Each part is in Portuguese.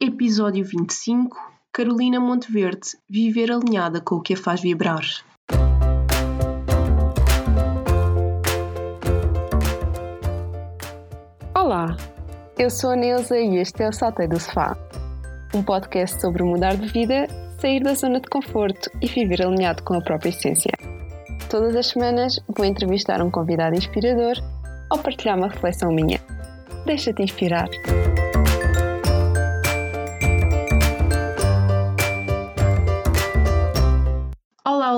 Episódio 25 Carolina Monteverde Viver alinhada com o que a faz vibrar. Olá, eu sou a Neuza e este é o Saltei do Sofá, um podcast sobre mudar de vida, sair da zona de conforto e viver alinhado com a própria essência. Todas as semanas vou entrevistar um convidado inspirador ou partilhar uma reflexão minha. Deixa-te inspirar.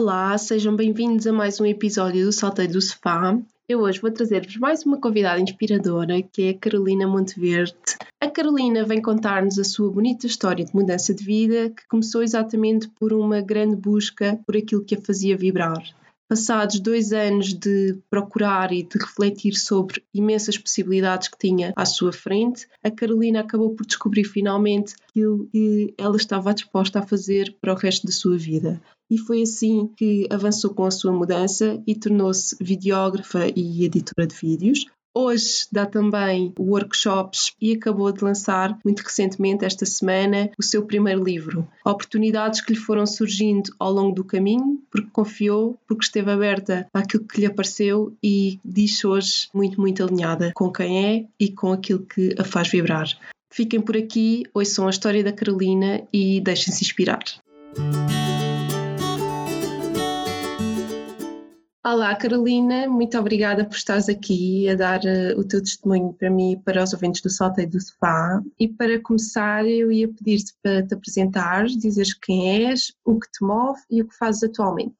Olá, sejam bem-vindos a mais um episódio do Saltei do Sofá. Eu hoje vou trazer-vos mais uma convidada inspiradora, que é a Carolina Monteverde. A Carolina vem contar-nos a sua bonita história de mudança de vida, que começou exatamente por uma grande busca por aquilo que a fazia vibrar. Passados dois anos de procurar e de refletir sobre imensas possibilidades que tinha à sua frente, a Carolina acabou por descobrir finalmente aquilo que ela estava disposta a fazer para o resto da sua vida e foi assim que avançou com a sua mudança e tornou-se videógrafa e editora de vídeos. Hoje dá também workshops e acabou de lançar, muito recentemente, esta semana, o seu primeiro livro. Oportunidades que lhe foram surgindo ao longo do caminho, porque confiou, porque esteve aberta àquilo que lhe apareceu e diz hoje muito, muito alinhada com quem é e com aquilo que a faz vibrar. Fiquem por aqui, ouçam a história da Carolina e deixem-se inspirar. Olá, Carolina, muito obrigada por estares aqui a dar uh, o teu testemunho para mim e para os ouvintes do Salteio do Sofá. E para começar, eu ia pedir-te para te apresentares, dizeres quem és, o que te move e o que fazes atualmente.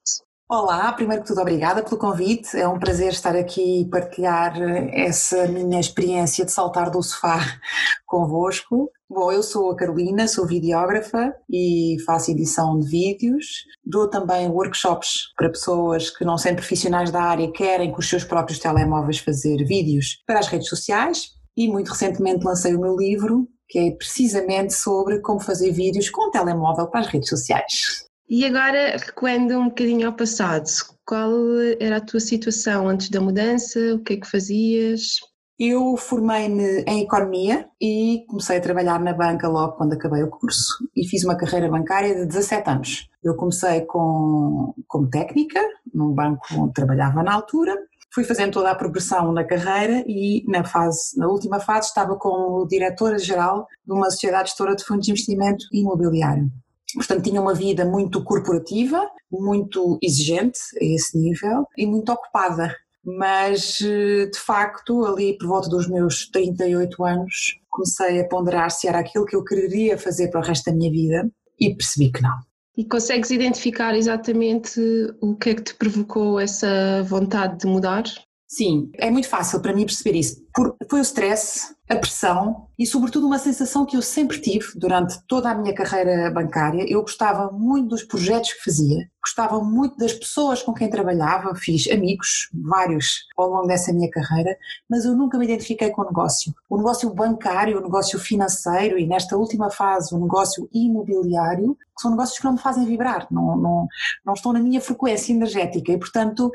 Olá, primeiro que tudo, obrigada pelo convite. É um prazer estar aqui e partilhar essa minha experiência de saltar do sofá convosco. Bom, eu sou a Carolina, sou videógrafa e faço edição de vídeos. Dou também workshops para pessoas que não são profissionais da área querem com os seus próprios telemóveis fazer vídeos para as redes sociais. E muito recentemente lancei o meu livro, que é precisamente sobre como fazer vídeos com o telemóvel para as redes sociais. E agora, recuando um bocadinho ao passado, qual era a tua situação antes da mudança? O que é que fazias? Eu formei-me em Economia e comecei a trabalhar na banca logo quando acabei o curso e fiz uma carreira bancária de 17 anos. Eu comecei com, como técnica, num banco onde trabalhava na altura, fui fazendo toda a progressão na carreira e na fase, na última fase estava como diretora-geral de uma sociedade gestora de fundos de investimento imobiliário. Portanto, tinha uma vida muito corporativa, muito exigente a esse nível e muito ocupada. Mas, eh, de facto, ali por volta dos meus 38 anos, comecei a ponderar se era aquilo que eu queria fazer para o resto da minha vida e percebi que não. E consegues identificar exatamente o que é que te provocou essa vontade de mudar? Sim, é muito fácil para mim perceber isso. Foi o stress, a pressão e, sobretudo, uma sensação que eu sempre tive durante toda a minha carreira bancária. Eu gostava muito dos projetos que fazia, gostava muito das pessoas com quem trabalhava, fiz amigos, vários, ao longo dessa minha carreira, mas eu nunca me identifiquei com o negócio. O negócio bancário, o negócio financeiro e, nesta última fase, o negócio imobiliário, que são negócios que não me fazem vibrar, não, não, não estão na minha frequência energética e, portanto,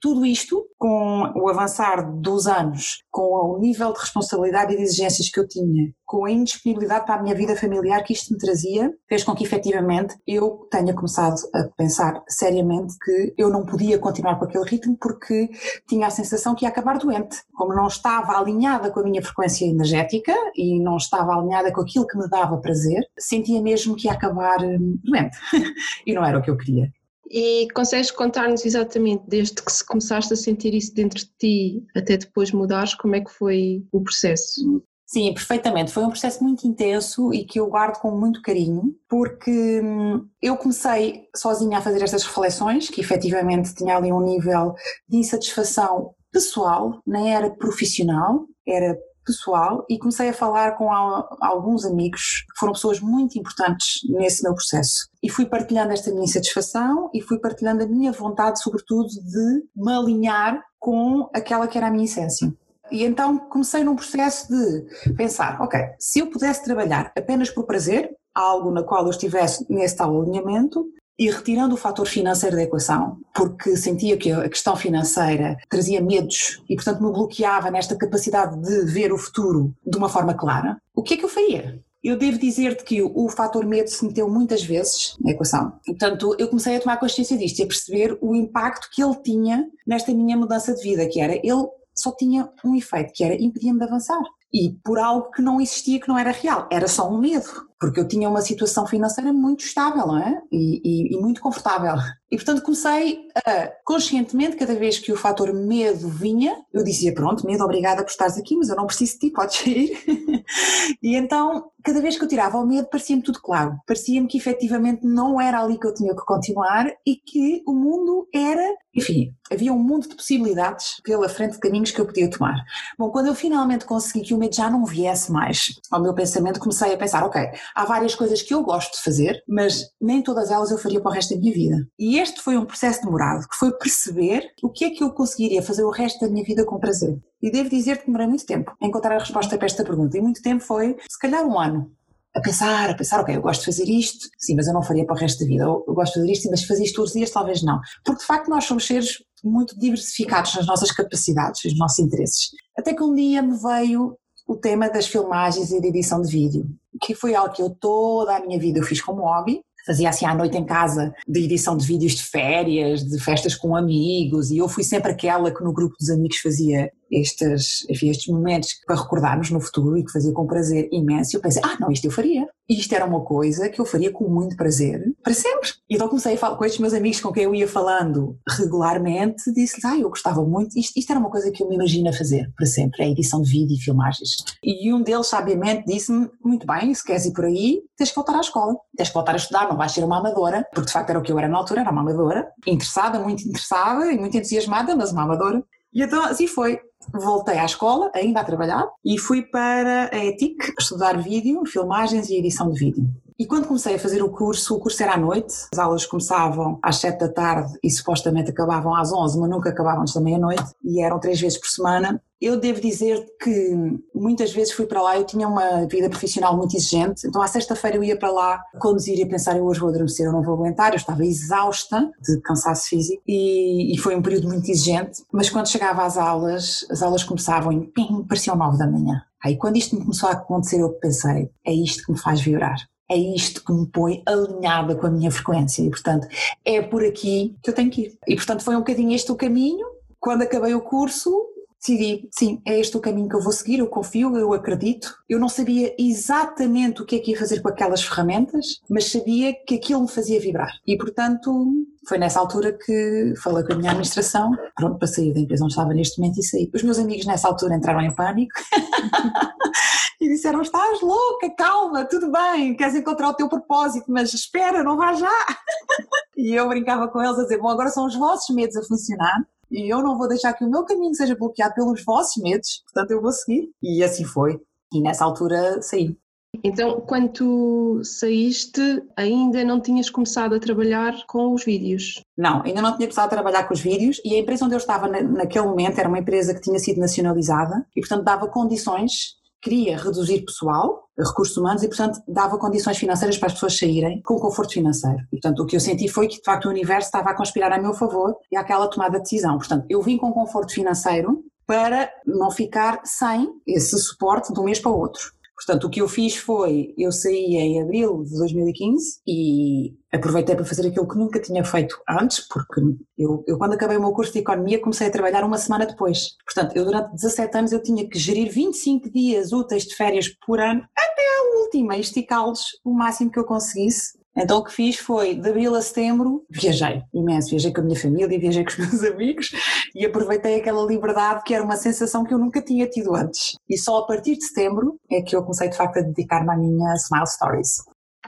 tudo isto, com o avançar dos anos, com o nível de responsabilidade de exigências que eu tinha, com a indisponibilidade para a minha vida familiar que isto me trazia, fez com que efetivamente eu tenha começado a pensar seriamente que eu não podia continuar com aquele ritmo porque tinha a sensação que ia acabar doente. Como não estava alinhada com a minha frequência energética e não estava alinhada com aquilo que me dava prazer, sentia mesmo que ia acabar hum, doente. e não era o que eu queria. E consegues contar-nos exatamente desde que começaste a sentir isso dentro de ti até depois mudares, como é que foi o processo? Sim, perfeitamente. Foi um processo muito intenso e que eu guardo com muito carinho, porque hum, eu comecei sozinha a fazer estas reflexões, que efetivamente tinha ali um nível de insatisfação pessoal, nem era profissional, era pessoal e comecei a falar com alguns amigos que foram pessoas muito importantes nesse meu processo. E fui partilhando esta minha insatisfação e fui partilhando a minha vontade, sobretudo, de me alinhar com aquela que era a minha essência. E então comecei num processo de pensar, ok, se eu pudesse trabalhar apenas por prazer, algo na qual eu estivesse nesse tal alinhamento, e retirando o fator financeiro da equação, porque sentia que a questão financeira trazia medos e, portanto, me bloqueava nesta capacidade de ver o futuro de uma forma clara, o que é que eu faria? Eu devo dizer-te que o, fator medo se meteu muitas vezes na equação. Portanto, eu comecei a tomar consciência disto e a perceber o impacto que ele tinha nesta minha mudança de vida, que era ele só tinha um efeito, que era impedir-me de avançar. E por algo que não existia, que não era real, era só um medo porque eu tinha uma situação financeira muito estável não é? e, e, e, muito confortável. E portanto comecei a, conscientemente, cada vez que o fator medo vinha, eu dizia: Pronto, medo, obrigada por estares aqui, mas eu não preciso de ti, podes ir. e então, cada vez que eu tirava o medo, parecia-me tudo claro. Parecia-me que efetivamente não era ali que eu tinha que continuar e que o mundo era. Enfim, havia um mundo de possibilidades pela frente de caminhos que eu podia tomar. Bom, quando eu finalmente consegui que o medo já não viesse mais ao meu pensamento, comecei a pensar: Ok, há várias coisas que eu gosto de fazer, mas nem todas elas eu faria para o resto da minha vida. E este foi um processo demorado, que foi perceber o que é que eu conseguiria fazer o resto da minha vida com prazer. E devo dizer que demorei muito tempo a encontrar a resposta para esta pergunta. E muito tempo foi, se calhar um ano, a pensar, a pensar, ok, eu gosto de fazer isto, sim, mas eu não faria para o resto da vida. Eu, gosto de fazer isto, mas fazer isto todos os dias, talvez não. Porque de facto nós somos seres muito diversificados nas nossas capacidades, nos nossos interesses. Até que um dia me veio o tema das filmagens e da edição de vídeo, que foi algo que eu toda a minha vida eu fiz como hobby, fazia assim à noite em casa de edição de vídeos de férias, de festas com amigos, e eu fui sempre aquela que no grupo dos amigos fazia estes, enfim, estes momentos para recordarmos no futuro e que fazia com prazer imenso. Eu pensei, ah, não, isto eu faria. Isto era uma coisa que eu faria com muito prazer, para sempre. E então comecei a falar com estes meus amigos com quem eu ia falando regularmente, disse-lhes, ah, eu gostava muito, isto, isto era uma coisa que eu me imagino fazer para sempre, a edição de vídeo e filmagens. E um deles, sabiamente, disse-me, muito bem, se queres ir por aí, tens que voltar à escola, tens que voltar a estudar, não vais ser uma amadora, porque de facto era o que eu era na altura, era uma amadora, interessada, muito interessada e muito entusiasmada, mas uma amadora. E então assim foi voltei à escola, ainda a trabalhar, e fui para a ETIC estudar vídeo, filmagens e edição de vídeo. E quando comecei a fazer o curso, o curso era à noite, as aulas começavam às 7 da tarde e supostamente acabavam às 11, mas nunca acabavam antes da meia-noite, e eram três vezes por semana. Eu devo dizer que muitas vezes fui para lá, eu tinha uma vida profissional muito exigente, então à sexta-feira eu ia para lá conduzir e pensar, eu hoje vou adormecer, eu não vou aguentar, eu estava exausta de cansaço físico e, e foi um período muito exigente, mas quando chegava às aulas, as aulas começavam e pim, pareciam nove da manhã. Aí quando isto me começou a acontecer eu pensei, é isto que me faz vibrar é isto que me põe alinhada com a minha frequência e, portanto, é por aqui que eu tenho que ir. E, portanto, foi um bocadinho este o caminho. Quando acabei o curso, decidi, sim, é este o caminho que eu vou seguir, eu confio, eu acredito. Eu não sabia exatamente o que é que ia fazer com aquelas ferramentas, mas sabia que aquilo me fazia vibrar. E, portanto, foi nessa altura que falei com a minha administração, pronto, para sair da empresa onde estava neste momento e sair. Os meus amigos nessa altura entraram em pânico. e disseram: Estás louca, calma, tudo bem, queres encontrar o teu propósito, mas espera, não vá já. e eu brincava com eles a dizer: Bom, agora são os vossos medos a funcionar. E eu não vou deixar que o meu caminho seja bloqueado pelos vossos medos, portanto eu vou seguir. E assim foi. E nessa altura saí. Então, quando tu saíste, ainda não tinhas começado a trabalhar com os vídeos? Não, ainda não tinha começado a trabalhar com os vídeos e a empresa onde eu estava naquele momento era uma empresa que tinha sido nacionalizada e, portanto, dava condições queria reduzir pessoal, recursos humanos, e, portanto, dava condições financeiras para as pessoas saírem com conforto financeiro. E, portanto, o que eu senti foi que, de facto, o universo estava a conspirar a meu favor e aquela tomada de decisão. Portanto, eu vim com conforto financeiro para não ficar sem esse suporte de um mês para o outro. Portanto, o que eu fiz foi, eu saí em abril de 2015 e aproveitei para fazer aquilo que nunca tinha feito antes, porque eu, eu quando acabei o meu curso de Economia comecei a trabalhar uma semana depois. Portanto, eu durante 17 anos eu tinha que gerir 25 dias úteis de férias por ano até a última, esticá-los o máximo que eu conseguisse então o que fiz foi, de abril a setembro, viajei imenso, viajei com a minha família, viajei com os meus amigos e aproveitei aquela liberdade que era uma sensação que eu nunca tinha tido antes. E só a partir de setembro é que eu comecei de facto a dedicar-me à minha Smile Stories.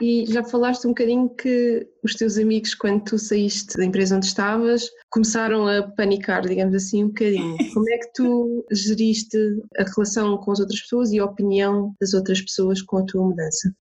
E já falaste um bocadinho que os teus amigos, quando tu saíste da empresa onde estavas, começaram a panicar, digamos assim, um bocadinho. Como é que tu geriste a relação com as outras pessoas e a opinião das outras pessoas com a tua mudança?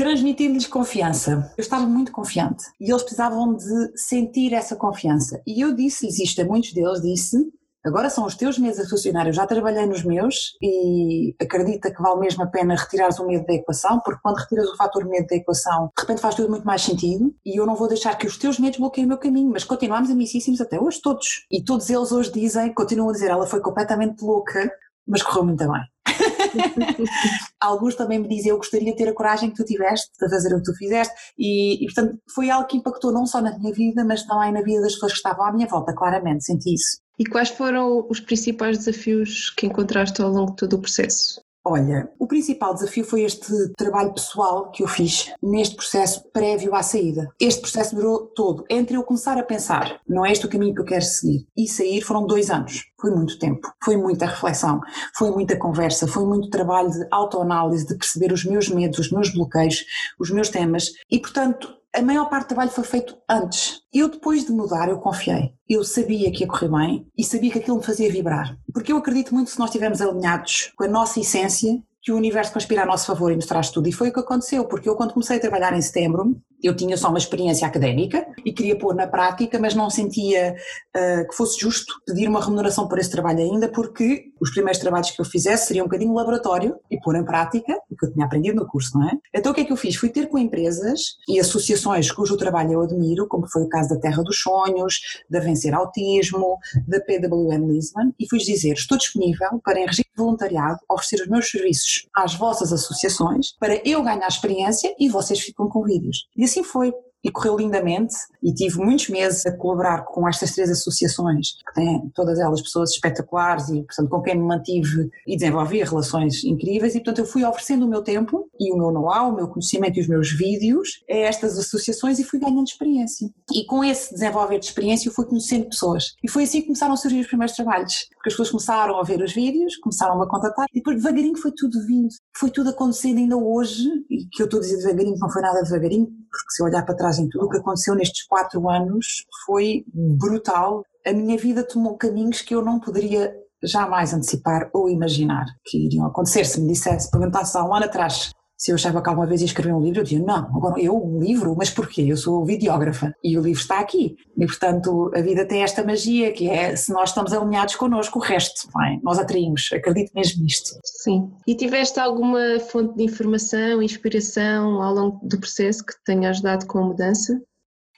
Transmitir-lhes confiança. Eu estava muito confiante e eles precisavam de sentir essa confiança. E eu disse-lhes isto a muitos deles, disse, agora são os teus meses a funcionar, eu já trabalhei nos meus e acredita que vale mesmo a pena retirares o medo da equação, porque quando retiras o fator medo da equação, de repente faz tudo muito mais sentido e eu não vou deixar que os teus medos bloqueiem o meu caminho, mas continuamos amicíssimos até hoje todos. E todos eles hoje dizem, continuam a dizer, ela foi completamente louca, mas correu muito bem. alguns também me dizem, eu gostaria de ter a coragem que tu tiveste de fazer o que tu fizeste, e, e, portanto foi algo que impactou não só na minha vida, mas também na vida das pessoas que estavam à minha volta, claramente, senti isso. E quais foram os principais desafios que encontraste ao longo de todo o processo? Olha, o principal desafio foi este trabalho pessoal que eu fiz neste processo prévio à saída. Este processo durou todo. Entre eu começar a pensar, não é este o caminho que eu quero seguir, e sair foram dois anos. Foi muito tempo, foi muita reflexão, foi muita conversa, foi muito trabalho de autoanálise, de perceber os meus medos, os meus bloqueios, os meus temas. E, portanto, a maior parte do trabalho foi feito antes. Eu, depois de mudar, eu confiei. Eu sabia que ia correr bem e sabia que aquilo me fazia vibrar. Porque eu acredito muito se nós estivermos alinhados com a nossa essência, que o universo conspira a nosso favor e nos traz tudo. E foi o que aconteceu, porque eu, quando comecei a trabalhar em setembro, eu tinha só uma experiência académica e queria pôr na prática, mas não sentia uh, que fosse justo pedir uma remuneração por esse trabalho ainda, porque os primeiros trabalhos que eu fizesse seriam um bocadinho laboratório e pôr em prática o que eu tinha aprendido no curso, não é? Então o que é que eu fiz? Fui ter com empresas e associações cujo trabalho eu admiro, como foi o caso da Terra dos Sonhos, da Vencer Autismo, da PWM Lisbon, e fui dizer, estou disponível para, em regime de voluntariado, oferecer os meus serviços às vossas associações para eu ganhar experiência e vocês ficam com vídeos. E assim foi e correu lindamente e tive muitos meses a colaborar com estas três associações, que têm todas elas pessoas espetaculares e, portanto, com quem me mantive e desenvolvi relações incríveis e, portanto, eu fui oferecendo o meu tempo e o meu know-how, o meu conhecimento e os meus vídeos a estas associações e fui ganhando experiência. E com esse desenvolver de experiência eu fui conhecendo pessoas. E foi assim que começaram a surgir os primeiros trabalhos, porque as pessoas começaram a ver os vídeos, começaram a contatar e depois devagarinho foi tudo vindo. Foi tudo acontecendo ainda hoje, e que eu estou a dizer devagarinho, não foi nada devagarinho, porque se eu olhar para trás em tudo o que aconteceu nestes quatro anos foi brutal. A minha vida tomou caminhos que eu não poderia jamais antecipar ou imaginar que iriam acontecer. Se me dissesse, perguntasse há um ano atrás se eu achava que alguma vez ia escrever um livro, eu dizia, não, agora eu, um livro, mas porquê? Eu sou videógrafa e o livro está aqui. E, portanto, a vida tem esta magia que é, se nós estamos alinhados connosco, o resto, bem, nós atraímos, acredito mesmo nisto. Sim. E tiveste alguma fonte de informação, inspiração ao longo do processo que te tenha ajudado com a mudança?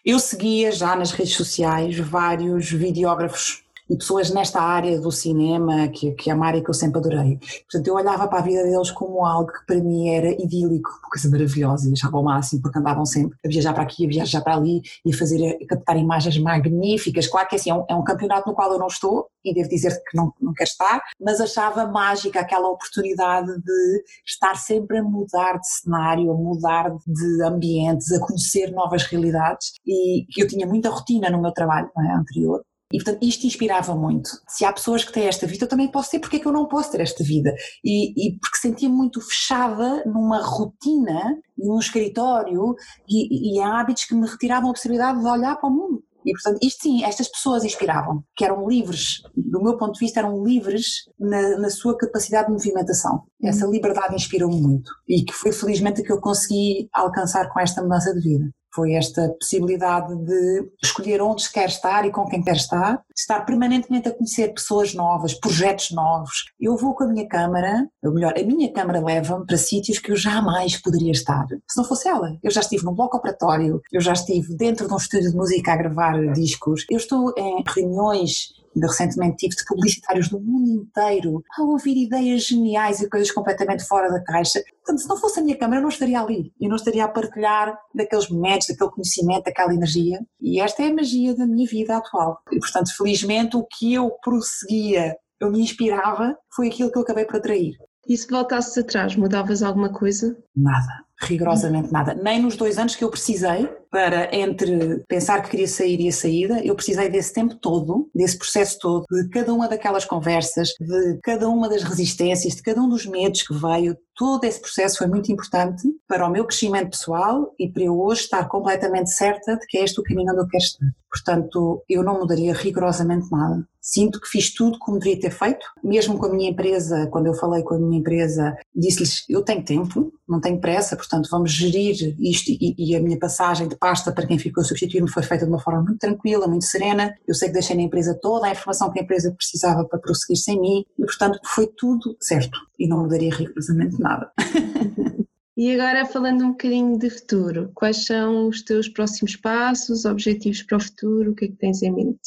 Eu seguia já nas redes sociais vários videógrafos e pessoas nesta área do cinema, que, que é uma área que eu sempre adorei. Portanto, eu olhava para a vida deles como algo que para mim era idílico, uma coisa maravilhosa, e achava o máximo, porque andavam sempre a viajar para aqui, a viajar para ali e a fazer, a captar imagens magníficas. Claro que assim, é um, é um campeonato no qual eu não estou, e devo dizer que não, não quero estar, mas achava mágica aquela oportunidade de estar sempre a mudar de cenário, a mudar de ambientes, a conhecer novas realidades, e eu tinha muita rotina no meu trabalho é, anterior, e portanto isto inspirava muito. Se há pessoas que têm esta vida, eu também posso ter, porque é que eu não posso ter esta vida? E, e porque sentia muito fechada numa rotina, num escritório e, e em hábitos que me retiravam a possibilidade de olhar para o mundo. E, portanto, isto sim, estas pessoas inspiravam, que eram livres, do meu ponto de vista, eram livres na, na sua capacidade de movimentação. Essa uhum. liberdade inspirou-me muito e que foi felizmente que eu consegui alcançar com esta mudança de vida. Foi esta possibilidade de escolher onde quer estar e com quem quer estar, estar permanentemente a conhecer pessoas novas, projetos novos. Eu vou com a minha câmara, ou melhor, a minha câmara leva-me para sítios que eu jamais poderia estar, se não fosse ela. Eu já estive num bloco operatório, eu já estive dentro de um estúdio de música a gravar discos, eu estou em reuniões Ainda recentemente tive de publicitários do mundo inteiro a ouvir ideias geniais e coisas completamente fora da caixa. Portanto, se não fosse a minha câmara, eu não estaria ali. Eu não estaria a partilhar daqueles momentos, daquele conhecimento, daquela energia. E esta é a magia da minha vida atual. E, portanto, felizmente, o que eu prosseguia, eu me inspirava, foi aquilo que eu acabei por atrair. E se voltasses atrás, mudavas alguma coisa? Nada rigorosamente nada. Nem nos dois anos que eu precisei para, entre pensar que queria sair e a saída, eu precisei desse tempo todo, desse processo todo, de cada uma daquelas conversas, de cada uma das resistências, de cada um dos medos que veio. Todo esse processo foi muito importante para o meu crescimento pessoal e para eu hoje estar completamente certa de que é este o caminho onde eu quero estar. Portanto, eu não mudaria rigorosamente nada. Sinto que fiz tudo como deveria ter feito, mesmo com a minha empresa, quando eu falei com a minha empresa, disse-lhes: eu tenho tempo, não tenho pressa, portanto vamos gerir isto e, e, a minha passagem de pasta para quem ficou a substituir-me foi feita de uma forma muito tranquila, muito serena. Eu sei que deixei na empresa toda a informação que a empresa precisava para prosseguir sem mim e, portanto, foi tudo certo e não mudaria rigorosamente nada. E agora falando um bocadinho de futuro, quais são os teus próximos passos, objetivos para o futuro, o que é que tens em mente?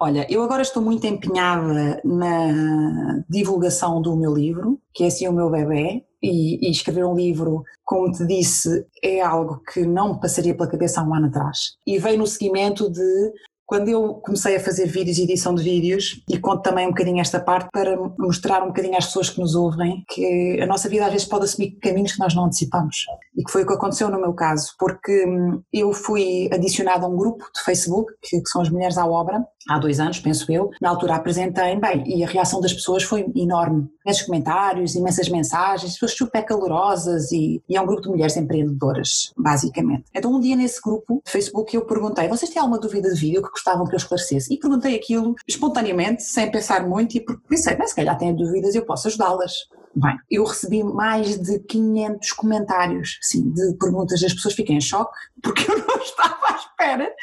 Olha, eu agora estou muito empenhada na divulgação do meu livro, que é assim o meu bebê, e, e, escrever um livro, como te disse, é algo que não me passaria pela cabeça há um ano atrás. E veio no seguimento de quando eu comecei a fazer vídeos e edição de vídeos, e conto também um bocadinho esta parte para mostrar um bocadinho às pessoas que nos ouvem que a nossa vida às vezes pode assumir caminhos que nós não antecipamos. E que foi o que aconteceu no meu caso, porque hum, eu fui adicionada a um grupo de Facebook, que, são as Mulheres à Obra, há dois anos, penso eu. Na altura apresentei, bem, e a reação das pessoas foi enorme. Imensos comentários, imensas mensagens, pessoas super calorosas e, e é um grupo de mulheres empreendedoras, basicamente. Então um dia nesse grupo de Facebook eu perguntei, vocês têm alguma dúvida de vídeo que gostavam que eu esclarecesse? E perguntei aquilo espontaneamente, sem pensar muito e pensei, mas se calhar têm dúvidas eu posso ajudá-las. Bem, eu recebi mais de 500 comentários, assim, de perguntas das pessoas, fiquei em choque, porque eu não estava à espera.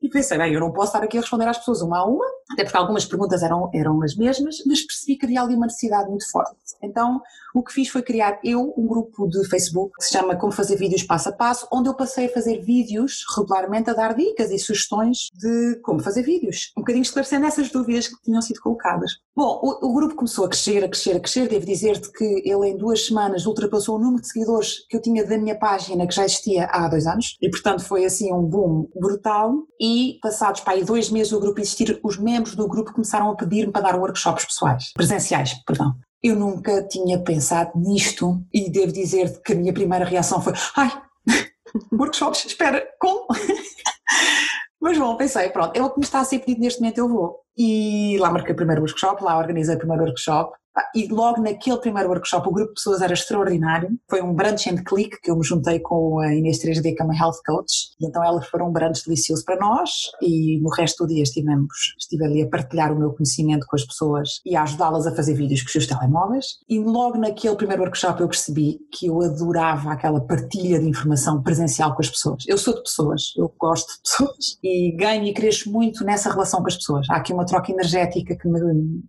E pensei, bem, eu não posso estar aqui a responder às pessoas uma a uma, até porque algumas perguntas eram, eram as mesmas, mas percebi que havia ali uma necessidade muito forte. Então, o que fiz foi criar eu um grupo de Facebook que se chama Como Fazer Vídeos Passo a Passo, onde eu passei a fazer vídeos regularmente a dar dicas e sugestões de como fazer vídeos, um bocadinho esclarecendo essas dúvidas que tinham sido colocadas. Bom, o, o grupo começou a crescer, a crescer, a crescer. Devo que ele em duas semanas ultrapassou o número de seguidores que eu tinha da minha página, que já existia há dois anos, e portanto foi assim um boom brutal. E passados para aí dois meses do grupo existir, os membros do grupo começaram a pedir-me para dar workshops pessoais, presenciais, perdão. Eu nunca tinha pensado nisto e devo dizer que a minha primeira reação foi: ai, workshops, espera, como? Mas bom, pensei, pronto, é o que me está a ser pedido neste momento, eu vou. E lá marquei o primeiro workshop, lá organizei o primeiro workshop e logo naquele primeiro workshop o grupo de pessoas era extraordinário. Foi um brunch and click que eu me juntei com a Inês 3D, que é uma health coach. E então elas foram um brunch delicioso para nós e no resto do dia estivemos, estive ali a partilhar o meu conhecimento com as pessoas e a ajudá-las a fazer vídeos com os seus telemóveis. E logo naquele primeiro workshop eu percebi que eu adorava aquela partilha de informação presencial com as pessoas. Eu sou de pessoas, eu gosto de pessoas e ganho e cresço muito nessa relação com as pessoas. Há aqui uma troca energética que me,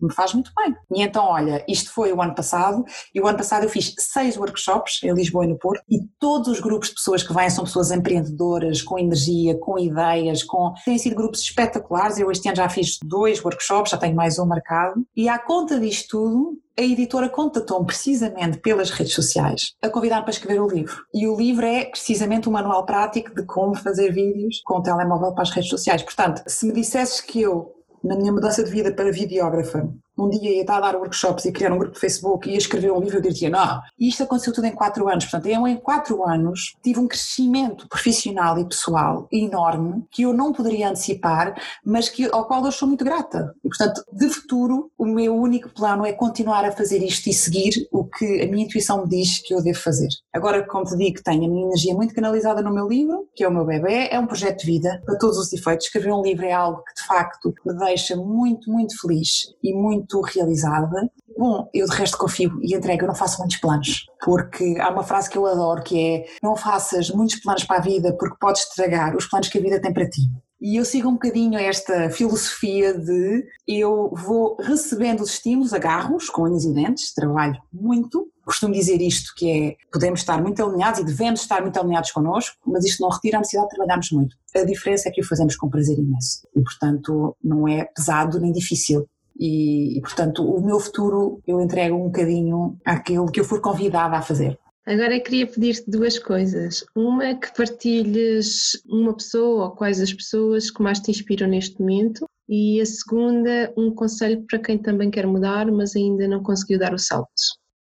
me faz muito bem. E então, olha, isto foi o ano passado, e o ano passado eu fiz seis workshops em Lisboa e no Porto, e todos os grupos de pessoas que vêm são pessoas empreendedoras, com energia, com ideias, com... têm sido grupos espetaculares, eu este ano já fiz dois workshops, já tenho mais um marcado, e à conta disto tudo, a editora contatou-me precisamente pelas redes sociais a convidar-me para escrever o livro. E o livro é precisamente um manual prático de como fazer vídeos com o telemóvel para as redes sociais. Portanto, se me dissesses que eu, na minha mudança de vida para videógrafa, um dia ia estar a dar workshops e criar um grupo de Facebook e ia escrever um livro, eu diria, não, e isto aconteceu tudo em quatro anos. Portanto, eu em quatro anos tive um crescimento profissional e pessoal enorme que eu não poderia antecipar, mas que, ao qual eu sou muito grata. E, portanto, de futuro, o meu único plano é continuar a fazer isto e seguir o que a minha intuição me diz que eu devo fazer. Agora, como te digo, tenho a minha energia muito canalizada no meu livro, que é o meu bebê, é um projeto de vida, para todos os efeitos. Escrever um livro é algo que, de facto, me deixa muito, muito feliz e muito muito realizada. Bom, eu de resto confio e entrego, eu não faço muitos planos, porque há uma frase que eu adoro que é não faças muitos planos para a vida porque podes estragar os planos que a vida tem para ti. E eu sigo um bocadinho esta filosofia de eu vou recebendo os estímulos, agarros com unhas e dentes, trabalho muito. Costumo dizer isto, que é, podemos estar muito alinhados e devemos estar muito alinhados connosco, mas isto não retira a necessidade de trabalharmos muito. A diferença é que o fazemos com prazer imenso e, portanto, não é pesado nem difícil. E, e, portanto, o meu futuro eu entrego um bocadinho àquilo que eu for convidada a fazer. Agora eu queria pedir-te duas coisas. Uma, que partilhes uma pessoa ou quais as pessoas que mais te inspiram neste momento. E a segunda, um conselho para quem também quer mudar, mas ainda não conseguiu dar o salto.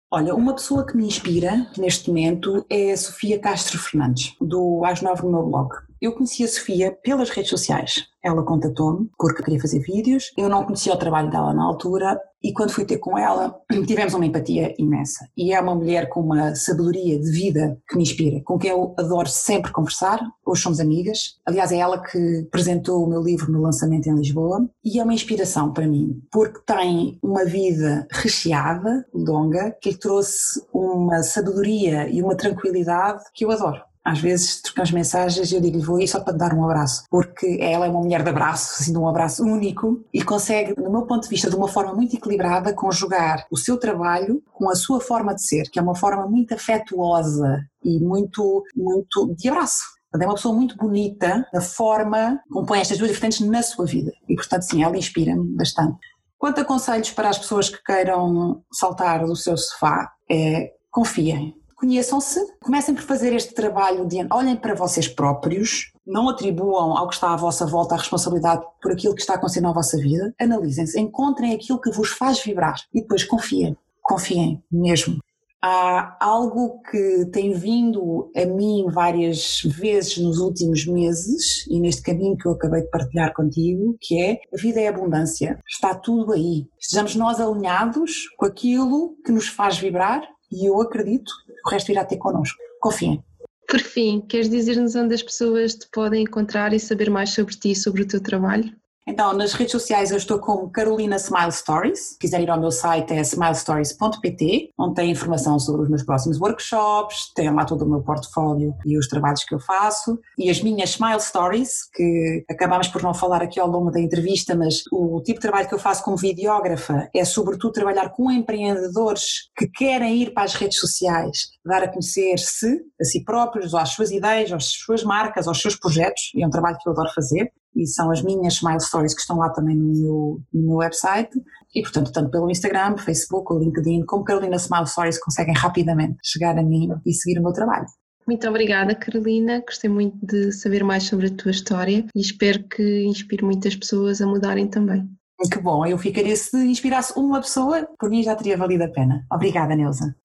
Olha, uma pessoa que me inspira neste momento é a Sofia Castro Fernandes, do Às Nove no meu blog. Eu conheci a Sofia pelas redes sociais. Ela contatou-me porque queria fazer vídeos. Eu não conhecia o trabalho dela na altura e quando fui ter com ela tivemos uma empatia imensa. E é uma mulher com uma sabedoria de vida que me inspira, com quem eu adoro sempre conversar. Hoje somos amigas. Aliás, é ela que apresentou o meu livro no lançamento em Lisboa e é uma inspiração para mim porque tem uma vida recheada, longa, que lhe trouxe uma sabedoria e uma tranquilidade que eu adoro às vezes trocamos mensagens e eu digo-lhe vou aí só para te dar um abraço, porque ela é uma mulher de abraço, assim, de um abraço único e consegue, no meu ponto de vista, de uma forma muito equilibrada, conjugar o seu trabalho com a sua forma de ser, que é uma forma muito afetuosa e muito, muito de abraço. É uma pessoa muito bonita da forma como põe estas duas diferentes na sua vida. E, portanto, sim, ela inspira-me bastante. Quanto a conselhos para as pessoas que queiram saltar do seu sofá, é confiem. Conheçam-se, comecem por fazer este trabalho de olhem para vocês próprios, não atribuam ao que está à vossa volta a responsabilidade por aquilo que está acontecendo na vossa vida, analisem-se, encontrem aquilo que vos faz vibrar e depois confiem. Confiem mesmo. Há algo que tem vindo a mim várias vezes nos últimos meses e neste caminho que eu acabei de partilhar contigo, que é a vida é abundância, está tudo aí. Estejamos nós alinhados com aquilo que nos faz vibrar e eu acredito o resto irá ter connosco. Confiem. Por fim, queres dizer-nos onde as pessoas te podem encontrar e saber mais sobre ti e sobre o teu trabalho? Então, nas redes sociais eu estou como Carolina Smile Stories. Se quiser ir ao meu site é smilestories.pt, onde tem informação sobre os meus próximos workshops, tem lá todo o meu portfólio e os trabalhos que eu faço. E as minhas Smile Stories, que acabámos por não falar aqui ao longo da entrevista, mas o tipo de trabalho que eu faço como videógrafa é sobretudo trabalhar com empreendedores que querem ir para as redes sociais, dar a conhecer-se, a si próprios, às suas ideias, às suas marcas, aos seus projetos. É um trabalho que eu adoro fazer e são as minhas Smile Stories que estão lá também no meu, no meu website. E, portanto, tanto pelo Instagram, Facebook, LinkedIn, como Carolina Smile Stories, conseguem rapidamente chegar a mim e seguir o meu trabalho. Muito obrigada, Carolina. Gostei muito de saber mais sobre a tua história e espero que inspire muitas pessoas a mudarem também. Que bom, eu ficaria se inspirasse uma pessoa, por mim já teria valido a pena. Obrigada, Neuza.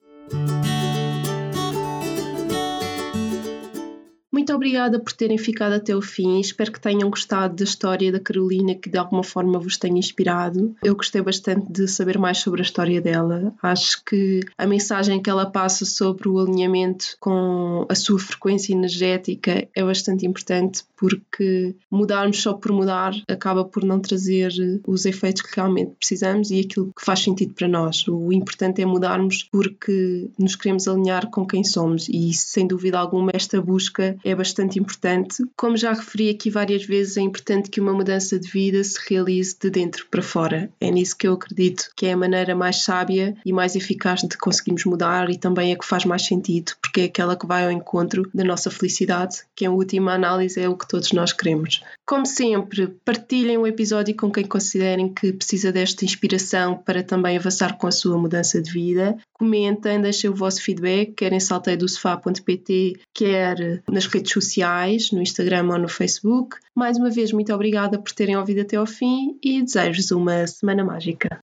Muito obrigada por terem ficado até o fim. Espero que tenham gostado da história da Carolina, que de alguma forma vos tenha inspirado. Eu gostei bastante de saber mais sobre a história dela. Acho que a mensagem que ela passa sobre o alinhamento com a sua frequência energética é bastante importante porque mudarmos só por mudar acaba por não trazer os efeitos que realmente precisamos e aquilo que faz sentido para nós. O importante é mudarmos porque nos queremos alinhar com quem somos e sem dúvida alguma esta busca é bastante importante. Como já referi aqui várias vezes, é importante que uma mudança de vida se realize de dentro para fora. É nisso que eu acredito que é a maneira mais sábia e mais eficaz de conseguirmos mudar e também é que faz mais sentido, porque é aquela que vai ao encontro da nossa felicidade, que em última análise é o que todos nós queremos. Como sempre, partilhem o episódio com quem considerem que precisa desta inspiração para também avançar com a sua mudança de vida. Comentem, deixem o vosso feedback, quer em salteidosofá.pt, quer nas redes sociais, no Instagram ou no Facebook. Mais uma vez, muito obrigada por terem ouvido até ao fim e desejo-vos uma semana mágica.